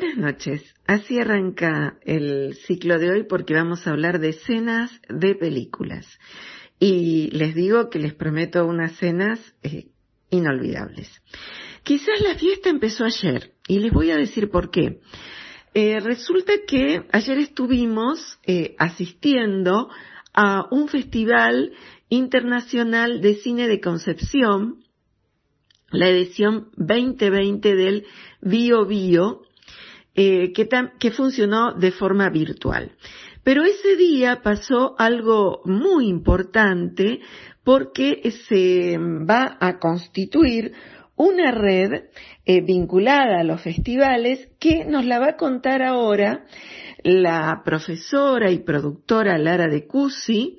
Buenas noches. Así arranca el ciclo de hoy porque vamos a hablar de escenas de películas. Y les digo que les prometo unas cenas eh, inolvidables. Quizás la fiesta empezó ayer y les voy a decir por qué. Eh, resulta que ayer estuvimos eh, asistiendo a un festival internacional de cine de Concepción, la edición 2020 del Bio Bio, eh, que, que funcionó de forma virtual. Pero ese día pasó algo muy importante porque se va a constituir una red eh, vinculada a los festivales que nos la va a contar ahora la profesora y productora Lara de Cusi,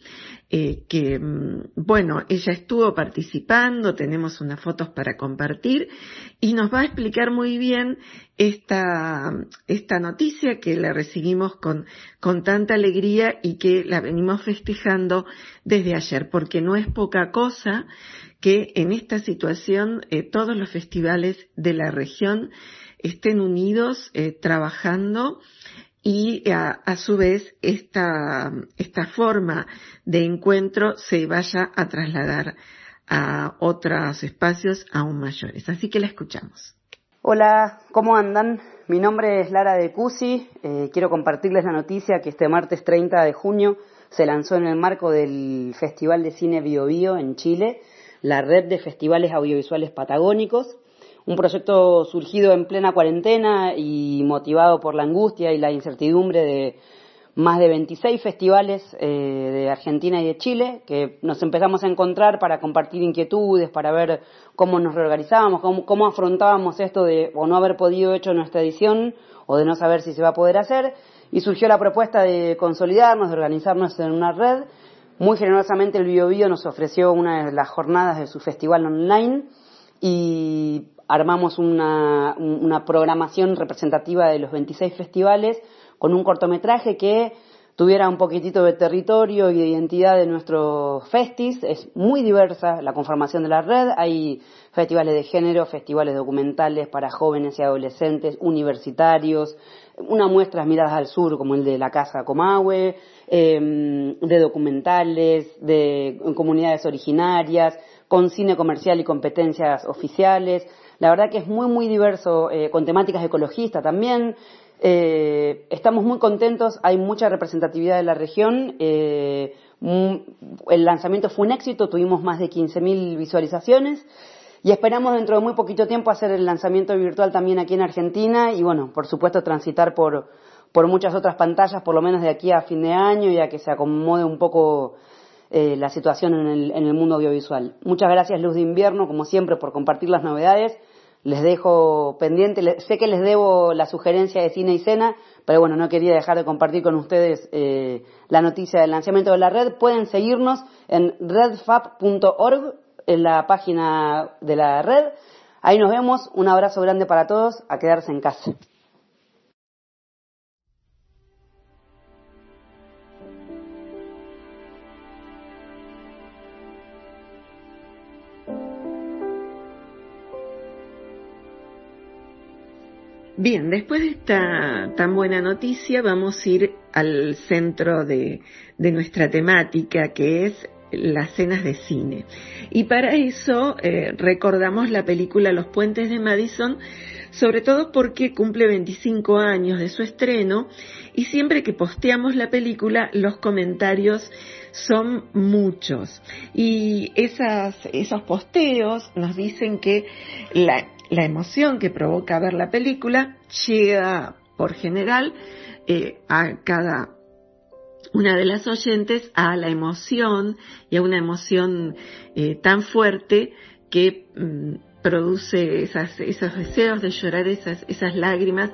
eh, que, mm, bueno, ella estuvo participando, tenemos unas fotos para compartir y nos va a explicar muy bien esta, esta noticia que la recibimos con, con tanta alegría y que la venimos festejando desde ayer, porque no es poca cosa que en esta situación eh, todos los festivales de la región estén unidos eh, trabajando y a, su vez esta, esta forma de encuentro se vaya a trasladar a otros espacios aún mayores. Así que la escuchamos. Hola, ¿cómo andan? Mi nombre es Lara de Cusi. Eh, quiero compartirles la noticia que este martes 30 de junio se lanzó en el marco del Festival de Cine Bio, Bio en Chile, la red de festivales audiovisuales patagónicos un proyecto surgido en plena cuarentena y motivado por la angustia y la incertidumbre de más de 26 festivales eh, de Argentina y de Chile, que nos empezamos a encontrar para compartir inquietudes, para ver cómo nos reorganizábamos, cómo, afrontábamos esto de o no haber podido hecho nuestra edición o de no saber si se va a poder hacer. Y surgió la propuesta de consolidarnos, de organizarnos en una red. Muy generosamente el Bio, nos ofreció una de las jornadas de su festival online y armamos una, una programación representativa de los 26 festivales con un cortometraje que tuviera un poquitito de territorio y de identidad de nuestros festis. Es muy diversa la conformación de la red. Hay festivales de género, festivales documentales para jóvenes y adolescentes, universitarios, una muestra miradas al sur como el de la Casa Comahue, em, de documentales, de comunidades originarias, con cine comercial y competencias oficiales. La verdad que es muy, muy diverso, eh, con temáticas ecologistas también. Eh, estamos muy contentos, hay mucha representatividad de la región. Eh, el lanzamiento fue un éxito, tuvimos más de 15.000 visualizaciones y esperamos dentro de muy poquito tiempo hacer el lanzamiento virtual también aquí en Argentina y bueno, por supuesto transitar por, por muchas otras pantallas, por lo menos de aquí a fin de año, ya que se acomode un poco la situación en el, en el mundo audiovisual. Muchas gracias Luz de Invierno, como siempre, por compartir las novedades les dejo pendiente, sé que les debo la sugerencia de cine y cena, pero bueno, no quería dejar de compartir con ustedes eh, la noticia del lanzamiento de la red. Pueden seguirnos en redfab.org, en la página de la red. Ahí nos vemos, un abrazo grande para todos, a quedarse en casa. Bien, después de esta tan buena noticia vamos a ir al centro de, nuestra temática que es las cenas de cine. Y para eso eh, recordamos la película Los Puentes de Madison, sobre todo porque cumple 25 años de su estreno y siempre que posteamos la película los comentarios son muchos. Y esas, esos posteos nos dicen que la, la emoción que provoca ver la película llega por general eh, a cada una de las oyentes a la emoción y a una emoción eh, tan fuerte que mm, produce esas, esos deseos de llorar, esas, esas lágrimas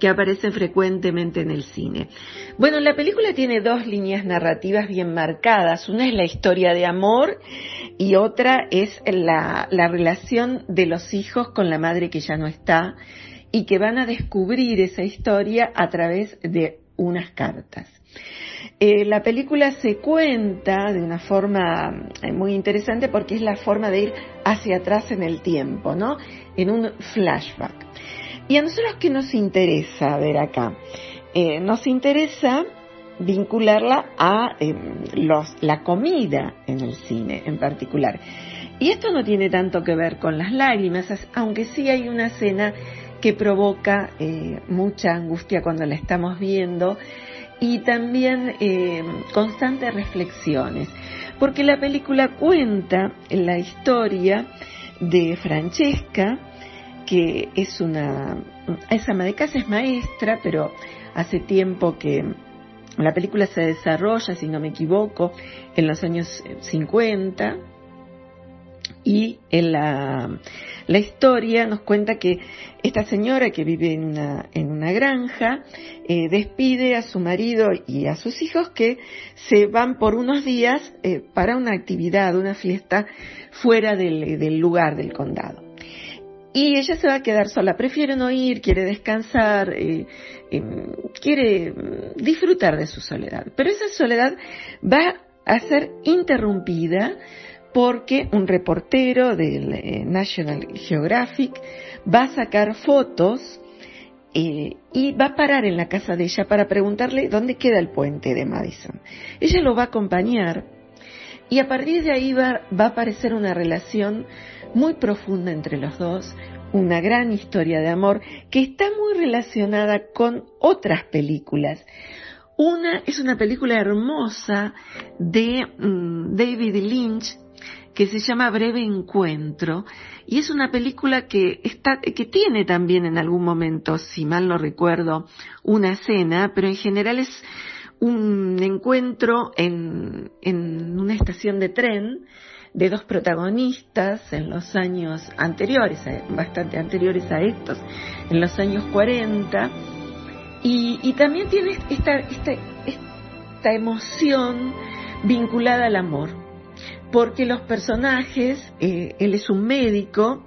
que aparecen frecuentemente en el cine. Bueno, la película tiene dos líneas narrativas bien marcadas. Una es la historia de amor y otra es la, la relación de los hijos con la madre que ya no está y que van a descubrir esa historia a través de unas cartas. Eh, la película se cuenta de una forma eh, muy interesante porque es la forma de ir hacia atrás en el tiempo, ¿no? En un flashback. Y a nosotros qué nos interesa ver acá? Eh, nos interesa vincularla a em, los, la comida en el cine en particular. Y esto no tiene tanto que ver con las lágrimas, aunque sí hay una escena que provoca eh, mucha angustia cuando la estamos viendo y también eh, constantes reflexiones, porque la película cuenta la historia de Francesca, que es una, es ama de casa, es maestra, pero hace tiempo que la película se desarrolla, si no me equivoco, en los años 50, y en la, la, historia nos cuenta que esta señora que vive en una, en una granja eh, despide a su marido y a sus hijos que se van por unos días eh, para una actividad, una fiesta fuera del, del lugar del condado. Y ella se va a quedar sola, prefiere no ir, quiere descansar, eh, em, quiere disfrutar de su soledad. Pero esa soledad va a ser interrumpida porque un reportero del eh, National Geographic va a sacar fotos eh, y va a parar en la casa de ella para preguntarle dónde queda el puente de Madison. Ella lo va a acompañar y a partir de ahí va, va a aparecer una relación muy profunda entre los dos, una gran historia de amor que está muy relacionada con otras películas. Una es una película hermosa de mm, David Lynch que se llama Breve Encuentro y es una película que está, que tiene también en algún momento, si mal no recuerdo, una escena, pero en general es un encuentro en, en una estación de tren de dos protagonistas en los años anteriores, eh, bastante anteriores a estos, en los años 40, y, y también tiene esta, esta, esta emoción vinculada al amor porque los personajes, eh, él es un médico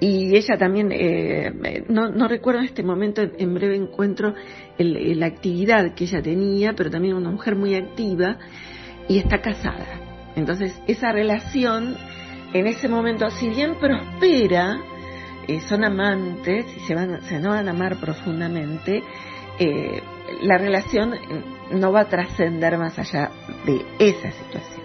y ella también, eh, no, no, recuerdo en este momento, en breve encuentro, la actividad que ella tenía, pero también una mujer muy activa y está casada. Entonces, esa relación en ese momento, si bien prospera, eh, son amantes y se van, se van a amar profundamente, la relación no va a trascender más allá de esa situación.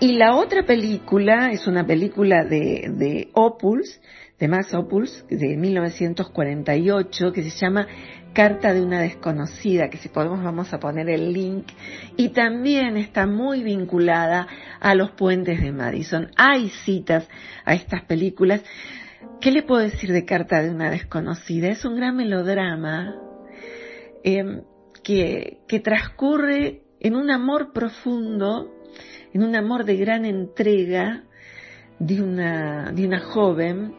Y la otra película es una película de, de Opus, de Max Opus, de 1948, que se llama Carta de una desconocida, que si podemos vamos a poner el link, y también está muy vinculada a los puentes de Madison. Hay citas a estas películas. ¿Qué le puedo decir de Carta de una desconocida? Es un gran melodrama eh, que, que transcurre en un amor profundo en un amor de gran entrega de una, de una joven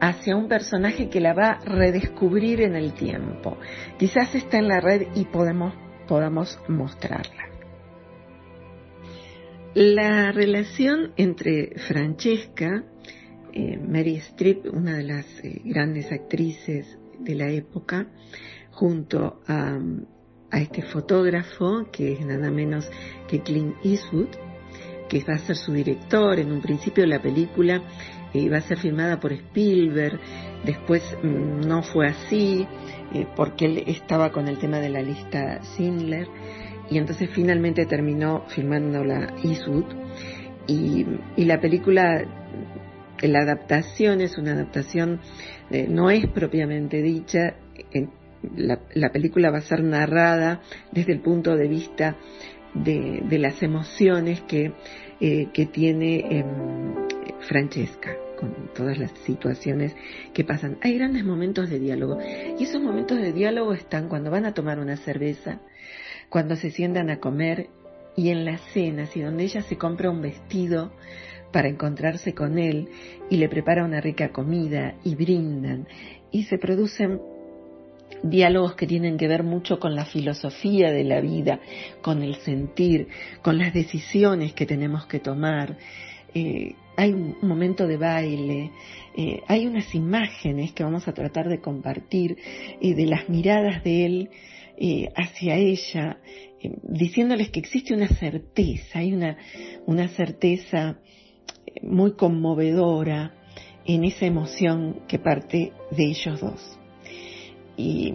hacia un personaje que la va a redescubrir en el tiempo. Quizás está en la red y podemos, podamos mostrarla. La relación entre Francesca, eh, Mary Streep, una de las eh, grandes actrices de la época, junto a, a este fotógrafo que es nada menos que Clint Eastwood, que va a ser su director. En un principio la película iba eh, a ser filmada por Spielberg, después mm, no fue así, eh, porque él estaba con el tema de la lista Schindler. y entonces finalmente terminó filmándola Eastwood y, y la película la adaptación es una adaptación, eh, no es propiamente dicha, la, la, película va a ser narrada desde el punto de vista de, de las emociones que, eh, que tiene eh, Francesca con todas las situaciones que pasan. Hay grandes momentos de diálogo y esos momentos de diálogo están cuando van a tomar una cerveza, cuando se sientan a comer y en las cenas y donde ella se compra un vestido para encontrarse con él y le prepara una rica comida y brindan y se producen diálogos que tienen que ver mucho con la filosofía de la vida, con el sentir, con las decisiones que tenemos que tomar. Eh, hay un momento de baile, eh, hay unas imágenes que vamos a tratar de compartir eh, de las miradas de él hacia ella, diciéndoles que existe una certeza, hay una, una certeza muy conmovedora en esa emoción que parte de ellos dos. Y,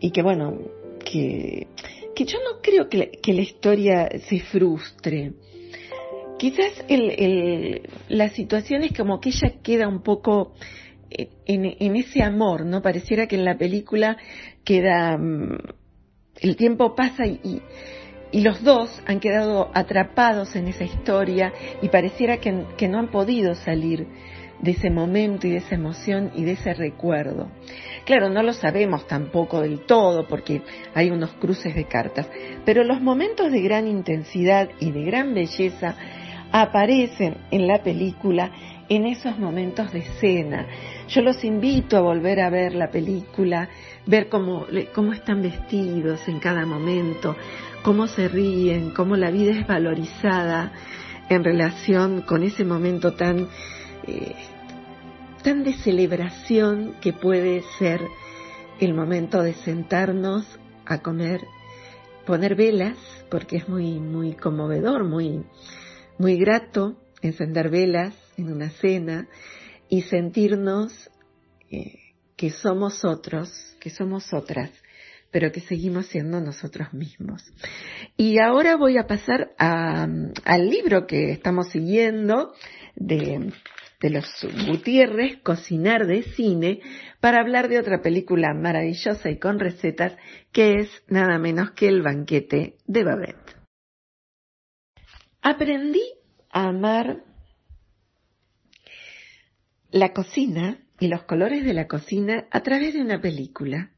y que bueno, que, que yo no creo que, que la historia se frustre. Quizás el, el, la situación es como que ella queda un poco en, en, ese amor, ¿no? Pareciera que en la película queda, mm, el tiempo pasa y, y los dos han quedado atrapados en esa historia y pareciera que, que, no han podido salir de ese momento y de esa emoción y de ese recuerdo. Claro, no lo sabemos tampoco del todo porque hay unos cruces de cartas, pero los momentos de gran intensidad y de gran belleza aparecen en la película en esos momentos de escena. Yo los invito a volver a ver la película, ver cómo, cómo están vestidos en cada momento, cómo se ríen, cómo la vida es valorizada en relación con ese momento tan, tan de celebración que puede ser el momento de sentarnos a comer, poner velas, porque es muy, muy conmovedor, muy, muy grato encender velas en una cena y sentirnos eh, que somos otros, que somos otras, pero que seguimos siendo nosotros mismos. Y ahora voy a pasar al libro que estamos siguiendo de, de los Gutiérrez, Cocinar de Cine, para hablar de otra película maravillosa y con recetas que es nada menos que El banquete de Babette. Aprendí a amar la cocina y los colores de la cocina a través de una película.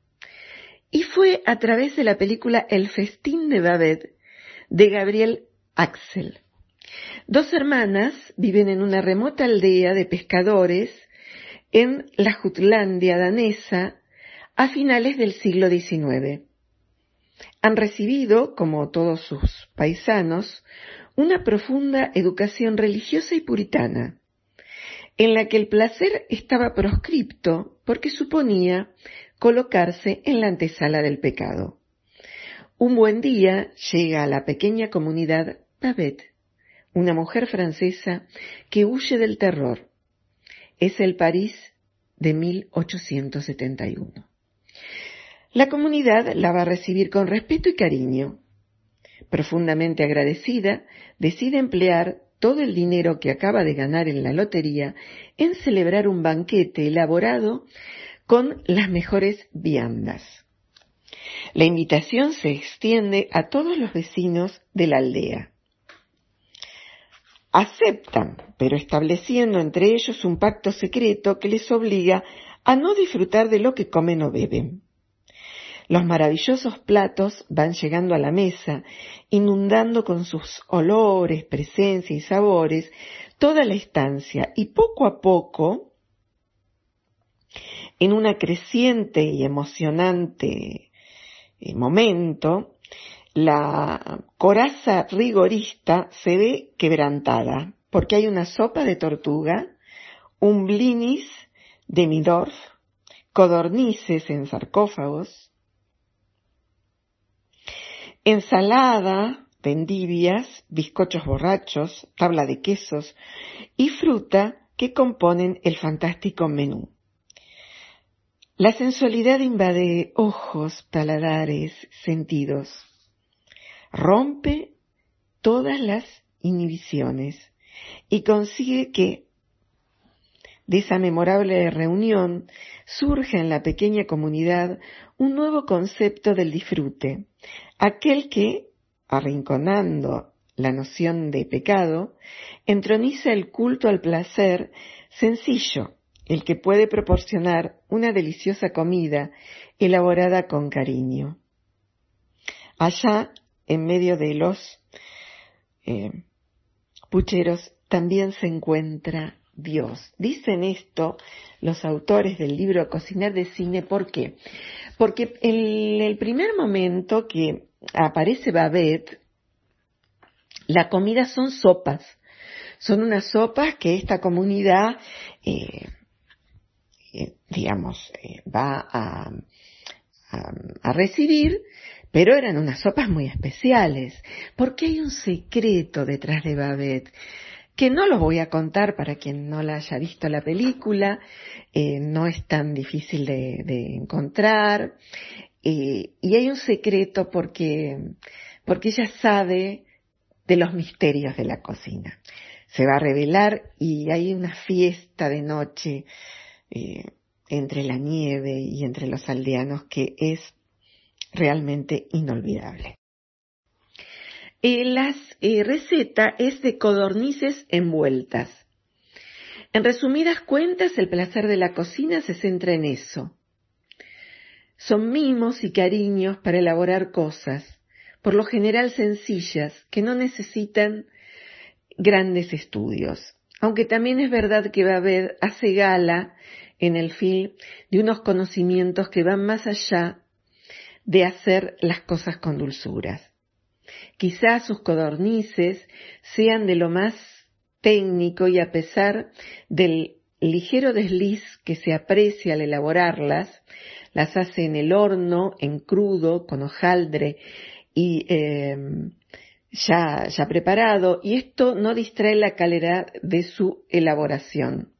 Y fue a través de la película El festín de Babette de Gabriel Axel. Dos hermanas viven en una remota aldea de pescadores en la Jutlandia danesa a finales del siglo XIX. Han recibido, como todos sus paisanos, una profunda educación religiosa y puritana, en la que el placer estaba proscripto porque suponía colocarse en la antesala del pecado. Un buen día llega a la pequeña comunidad Babette, una mujer francesa que huye del terror. Es el París de 1871. La comunidad la va a recibir con respeto y cariño. Profundamente agradecida, decide emplear todo el dinero que acaba de ganar en la lotería en celebrar un banquete elaborado con las mejores viandas. La invitación se extiende a todos los vecinos de la aldea. Aceptan, pero estableciendo entre ellos un pacto secreto que les obliga a no disfrutar de lo que comen o beben. Los maravillosos platos van llegando a la mesa, inundando con sus olores, presencia y sabores toda la estancia y poco a poco en una creciente y emocionante eh, momento, la coraza rigorista se ve quebrantada, porque hay una sopa de tortuga, un blinis de midorf, codornices en sarcófagos, ensalada de endivias, bizcochos borrachos, tabla de quesos y fruta que componen el fantástico menú. La sensualidad invade ojos, paladares, sentidos. Rompe todas las inhibiciones y consigue que de esa memorable reunión surge en la pequeña comunidad un nuevo concepto del disfrute, aquel que, arrinconando la noción de pecado, entroniza el culto al placer sencillo, el que puede proporcionar una deliciosa comida elaborada con cariño. Allá, en medio de los eh, pucheros, también se encuentra Dios. Dicen esto los autores del libro Cocinar de Cine, ¿por qué? Porque en el primer momento que aparece Babette, la comida son sopas. Son unas sopas que esta comunidad, eh, eh, digamos, va a recibir, pero eran unas sopas muy especiales, porque hay un secreto detrás de Babette que no lo voy a contar para quien no la haya visto la película, eh, no es tan difícil de, encontrar, eh, y hay un secreto porque, porque ella sabe de los misterios de la cocina. Se va a revelar y hay una fiesta de noche eh, entre la nieve y entre los aldeanos que es realmente inolvidable. Eh, la eh, receta es de codornices envueltas. En resumidas cuentas, el placer de la cocina se centra en eso. Son mimos y cariños para elaborar cosas, por lo general sencillas, que no necesitan grandes estudios. Aunque también es verdad que Babed hace gala en el film de unos conocimientos que van más allá de hacer las cosas con dulzuras. Quizás sus codornices sean de lo más técnico y a pesar del ligero desliz que se aprecia al elaborarlas, las hace en el horno, en crudo, con hojaldre y em, ya, ya preparado, y esto no distrae la calidad de su elaboración.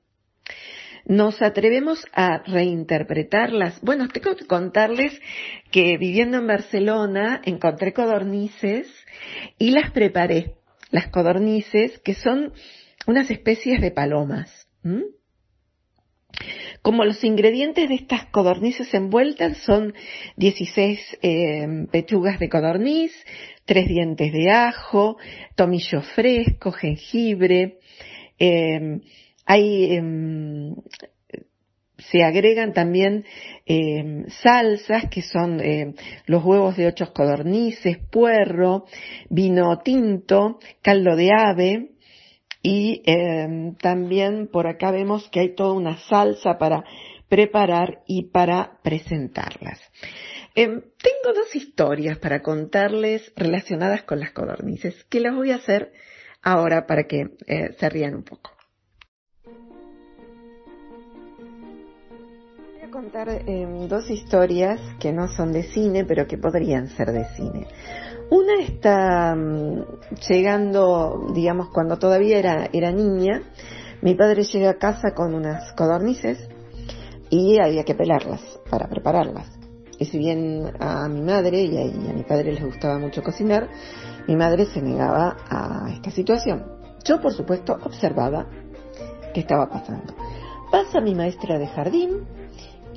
¿Nos atrevemos a reinterpretarlas? Bueno, tengo que contarles que viviendo en Barcelona encontré codornices y las preparé. Las codornices, que son unas especies de palomas. Como los ingredientes de estas codornices envueltas son 16 em, pechugas de codorniz, tres dientes de ajo, tomillo fresco, jengibre, eh, hay, em, se agregan también em, salsas que son em, los huevos de ocho codornices, puerro, vino tinto, caldo de ave y también por acá vemos que hay toda una salsa para preparar y para presentarlas. tengo dos historias para contarles relacionadas con las codornices que las voy a hacer ahora para que eh, se rían un poco. Contar em, dos historias que no son de cine, pero que podrían ser de cine. Una está mm, llegando, digamos, cuando todavía era, era niña, mi padre llega a casa con unas codornices y había que pelarlas para prepararlas. Y si bien a mi madre y a, y a mi padre les gustaba mucho cocinar, mi madre se negaba a esta situación. Yo, por supuesto, observaba qué estaba pasando. Pasa mi maestra de jardín,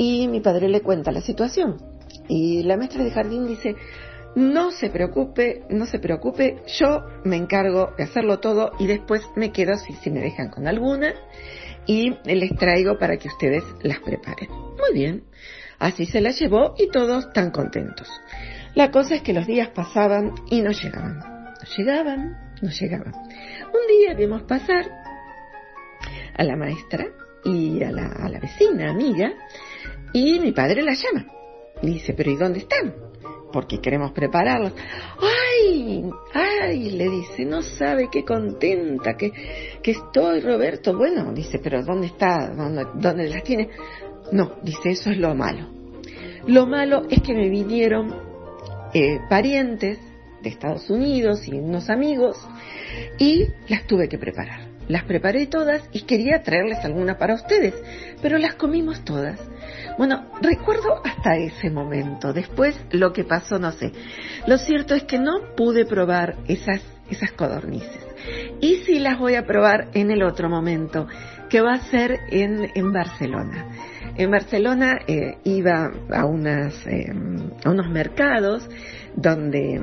y mi padre le cuenta la situación. Y la maestra de jardín dice, no se preocupe, no se preocupe, yo me encargo de hacerlo todo y después me quedo si, si me dejan con alguna y les traigo para que ustedes las preparen. Muy bien, así se las llevó y todos tan contentos. La cosa es que los días pasaban y no llegaban. No llegaban, no llegaban. Un día vimos pasar a la maestra y a la, a la vecina amiga y mi padre la llama. Dice, pero ¿y dónde están? Porque queremos prepararlos. ¡Ay! ¡Ay! Le dice, no sabe qué contenta que, que estoy, Roberto. Bueno, dice, pero ¿dónde está? ¿Dónde, dónde las tiene? No, dice, eso es lo malo. Lo malo es que me vinieron eh, parientes de Estados Unidos y unos amigos y las tuve que preparar. Las preparé todas y quería traerles alguna para ustedes, pero las comimos todas. Bueno, recuerdo hasta ese momento. Después lo que pasó no sé. Lo cierto es que no pude probar esas, esas codornices. Y sí las voy a probar en el otro momento, que va a ser en, en Barcelona. En Barcelona eh, iba a, unas, eh, a unos mercados donde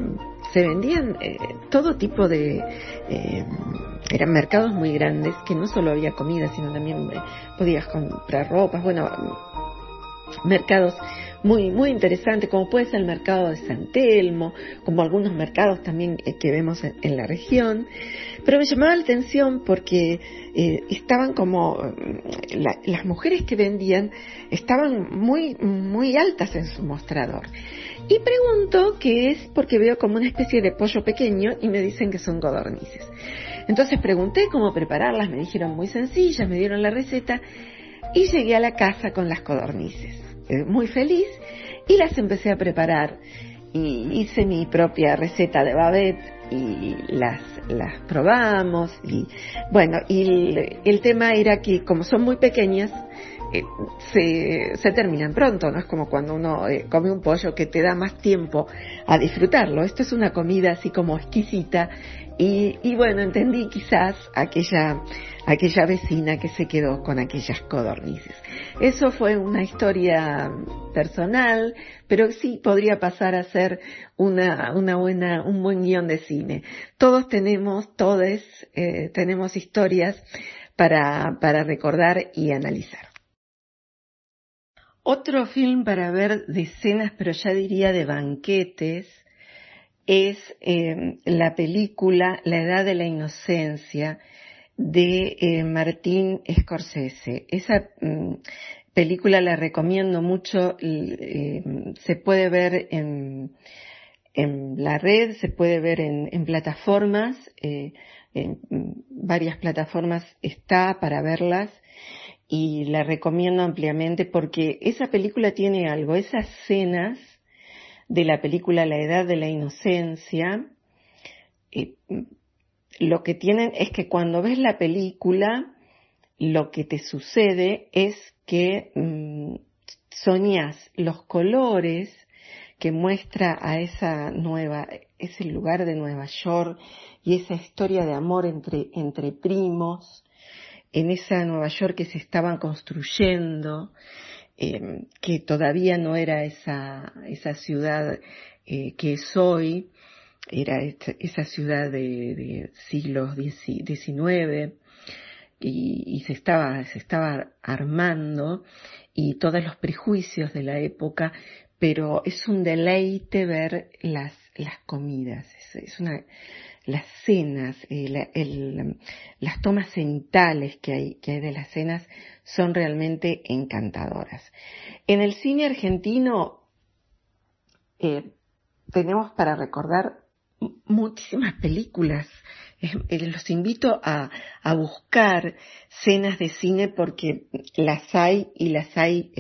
se vendían eh, todo tipo de... eran mercados muy grandes que no solo había comida, sino también podías comprar ropas, bueno, mercados muy, muy interesantes, como puede ser el mercado de San Telmo, como algunos mercados también que vemos en, la región. Pero me llamaba la atención porque eh, estaban como, mm, las mujeres que vendían estaban muy, muy altas en su mostrador. Y pregunto qué es porque veo como una especie de pollo pequeño y me dicen que son codornices. Entonces pregunté cómo prepararlas, me dijeron muy sencillas, me dieron la receta y llegué a la casa con las codornices. Eh, muy feliz y las empecé a preparar y hice mi propia receta de babette y las, las probamos y bueno, y el, tema era que como son muy pequeñas, eh, se, se, terminan pronto, no es como cuando uno eh, come un pollo que te da más tiempo a disfrutarlo. Esto es una comida así como exquisita y, y bueno, entendí quizás aquella, aquella vecina que se quedó con aquellas codornices. Eso fue una historia personal, pero sí podría pasar a ser una, buena, un buen guion de cine. Todos tenemos, todos eh, tenemos historias para, para recordar y analizar. Otro film para ver de escenas, pero ya diría de banquetes, es eh, la película La Edad de la Inocencia de eh, Martín Scorsese. Esa mm, película la recomiendo mucho, eh, se puede ver en, en, la red, se puede ver en, en plataformas, en varias plataformas está para verlas y la recomiendo ampliamente porque esa película tiene algo, esas escenas de la película La Edad de la Inocencia, eh, lo que tienen es que cuando ves la película, lo que te sucede es que mm, soñas los colores que muestra a esa nueva, ese lugar de Nueva York y esa historia de amor entre, entre primos, en esa Nueva York que se estaban construyendo, Em, que todavía no era esa, esa ciudad eh, que es hoy, era esa ciudad de, siglos XIX y, se estaba, se estaba armando y todos los prejuicios de la época, pero es un deleite ver las, las comidas, es, una, las cenas, eh, las tomas cenitales que hay, que hay de las cenas son realmente encantadoras. En el cine argentino eh, tenemos para recordar muchísimas películas. Eh, los invito a, a, buscar cenas de cine porque las hay y las hay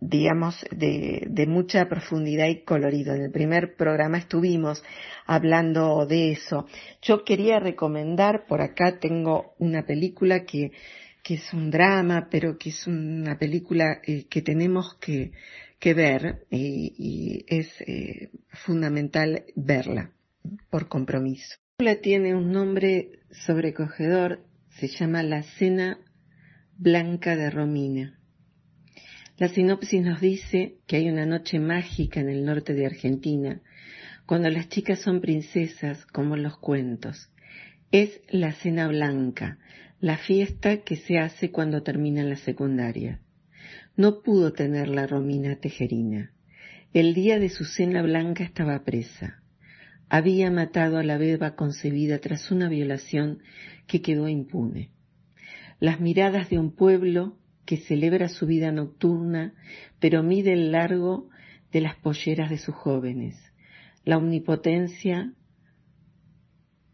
digamos, de, de, mucha profundidad y colorido. En el primer programa estuvimos hablando de eso. Yo quería recomendar, por acá tengo una película que, que es un drama, pero que es una película eh, que tenemos que, que ver y, y es eh, fundamental verla por compromiso. La tiene un nombre sobrecogedor, se llama La Cena Blanca de Romina la sinopsis nos dice que hay una noche mágica en el norte de Argentina, cuando las chicas son princesas, como en los cuentos. Es la cena blanca, la fiesta que se hace cuando termina la secundaria. No pudo tener la Romina Tejerina. El día de su cena blanca estaba presa. Había matado a la beba concebida tras una violación que quedó impune. Las miradas de un pueblo que celebra su vida nocturna, pero mide el largo de las polleras de sus jóvenes, la omnipotencia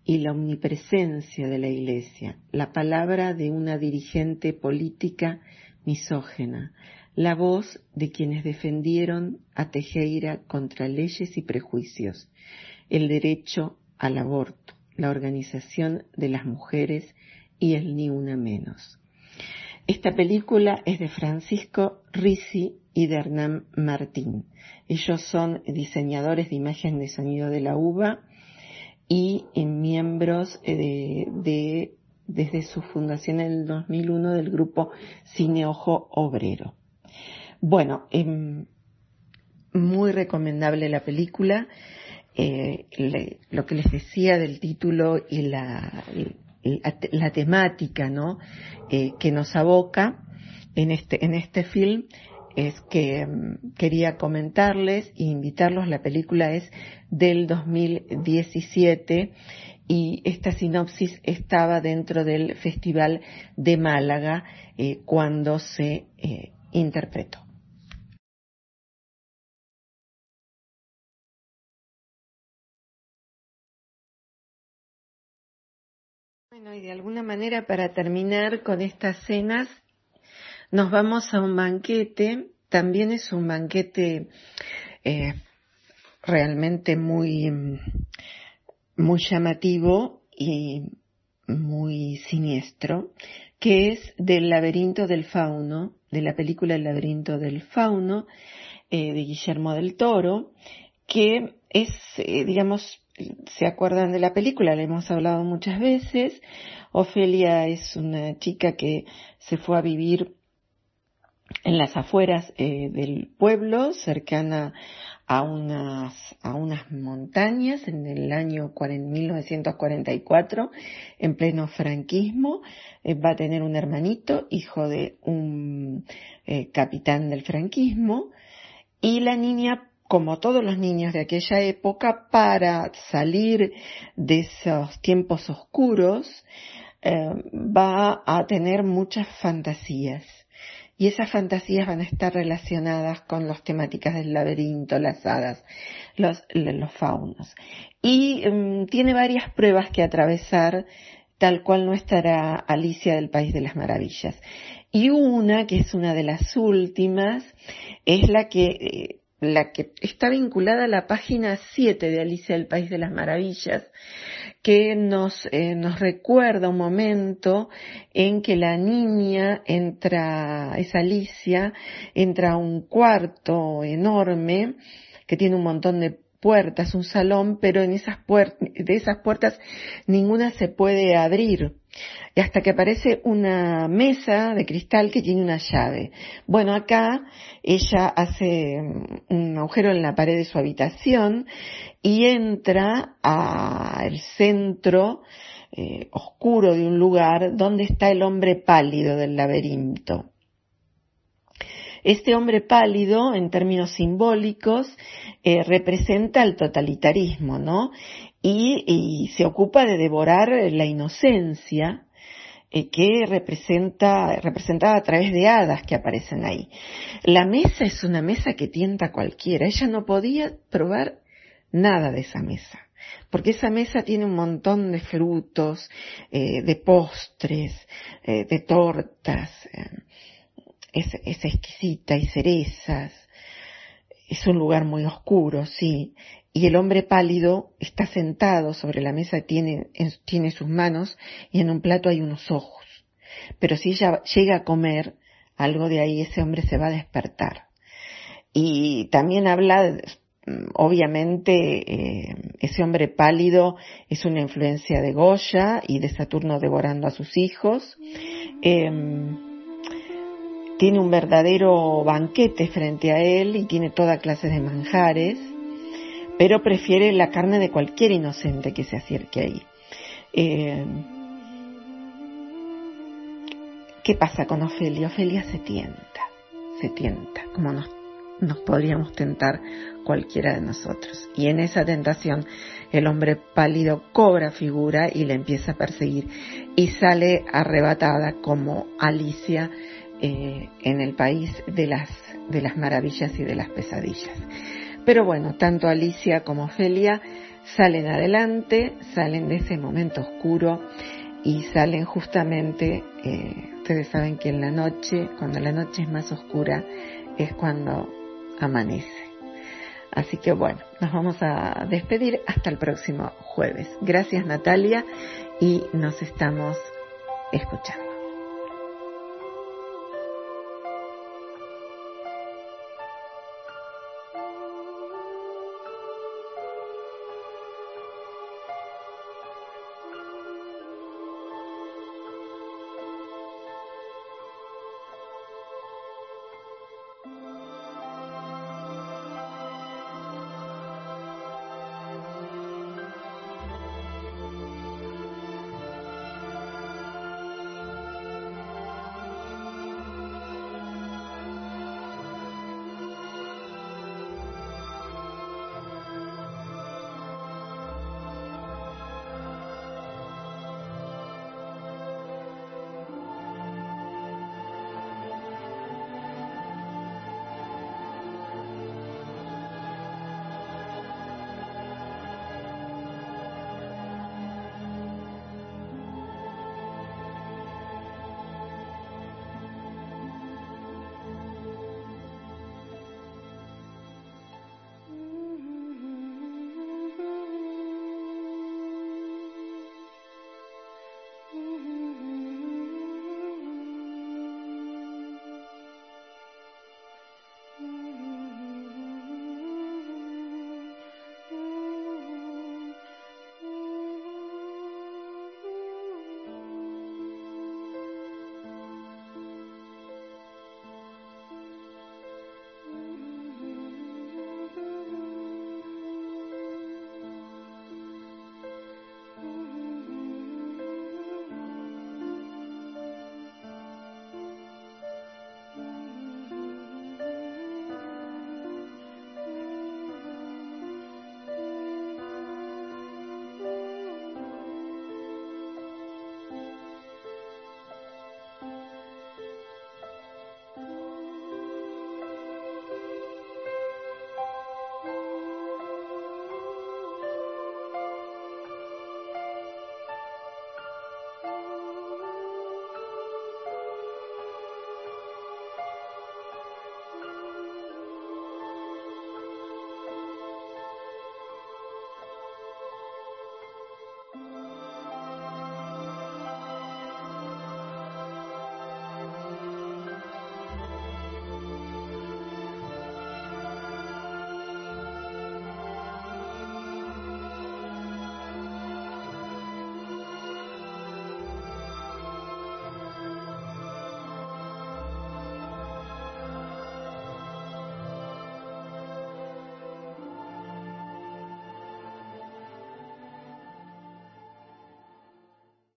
y la omnipresencia de la Iglesia, la palabra de una dirigente política misógena, la voz de quienes defendieron a Tejera contra leyes y prejuicios, el derecho al aborto, la Organización de las Mujeres y el Ni Una Menos. Esta película es de Francisco Risi y de Hernán Martín. Ellos son diseñadores de imagen de sonido de la UBA y miembros eh, de, desde su fundación en el 2001 del grupo Cine Ojo Obrero. Bueno, em, muy recomendable la película. Eh, lo que les decía del título y la, temática ¿no? Eh, que nos aboca en este, en este film es que mm, quería comentarles e invitarlos. La película es del 2017 y esta sinopsis estaba dentro del Festival de Málaga eh, cuando se eh, interpretó. Bueno, y de alguna manera para terminar con estas cenas, nos vamos a un banquete, también es un banquete eh, realmente muy, muy llamativo y muy siniestro, que es del laberinto del fauno, de la película El laberinto del fauno, eh, de Guillermo del Toro, que es, eh, digamos, se acuerdan de la película, la hemos hablado muchas veces. Ofelia es una chica que se fue a vivir en las afueras eh, del pueblo, cercana a unas, a unas montañas en el año 1944, en pleno franquismo. Eh, va a tener un hermanito, hijo de un eh, capitán del franquismo, y la niña como todos los niños de aquella época, para salir de esos tiempos oscuros, eh, va a tener muchas fantasías. Y esas fantasías van a estar relacionadas con las temáticas del laberinto, las hadas, los, faunos. Y mm, tiene varias pruebas que atravesar, tal cual no estará Alicia del País de las Maravillas. Y una, que es una de las últimas, es la que eh, la que está vinculada a la página 7 de Alicia del País de las Maravillas, que nos, eh, nos recuerda un momento en que la niña entra, es Alicia, entra a un cuarto enorme que tiene un montón de puertas, un salón, pero en esas de esas puertas ninguna se puede abrir. Y hasta que aparece una mesa de cristal que tiene una llave. Bueno, acá ella hace un agujero en la pared de su habitación y entra al centro eh, oscuro de un lugar donde está el hombre pálido del laberinto. Este hombre pálido, en términos simbólicos, eh, representa el totalitarismo, ¿no? Y, se ocupa de devorar la inocencia eh, que representa, representada a través de hadas que aparecen ahí. La mesa es una mesa que tienta a cualquiera. Ella no podía probar nada de esa mesa porque esa mesa tiene un montón de frutos, eh, de postres, de tortas, es, exquisita y cerezas. Es un lugar muy oscuro, sí. Y el hombre pálido está sentado sobre la mesa, tiene, tiene sus manos y en un plato hay unos ojos. Pero si ella llega a comer algo de ahí, ese hombre se va a despertar. Y también habla, obviamente, eh, ese hombre pálido es una influencia de Goya y de Saturno devorando a sus hijos. Em, tiene un verdadero banquete frente a él y tiene toda clase de manjares, pero prefiere la carne de cualquier inocente que se acerque ahí. Eh, ¿Qué pasa con Ofelia? Ofelia se tienta, se tienta, como nos, nos podríamos tentar cualquiera de nosotros. Y en esa tentación el hombre pálido cobra figura y le empieza a perseguir y sale arrebatada como Alicia eh, en el país de las, de las maravillas y de las pesadillas. Pero bueno, tanto Alicia como Ofelia salen adelante, salen de ese momento oscuro y salen justamente, eh, ustedes saben que en la noche, cuando la noche es más oscura, es cuando amanece. Así que bueno, nos vamos a despedir hasta el próximo jueves. Gracias Natalia y nos estamos escuchando.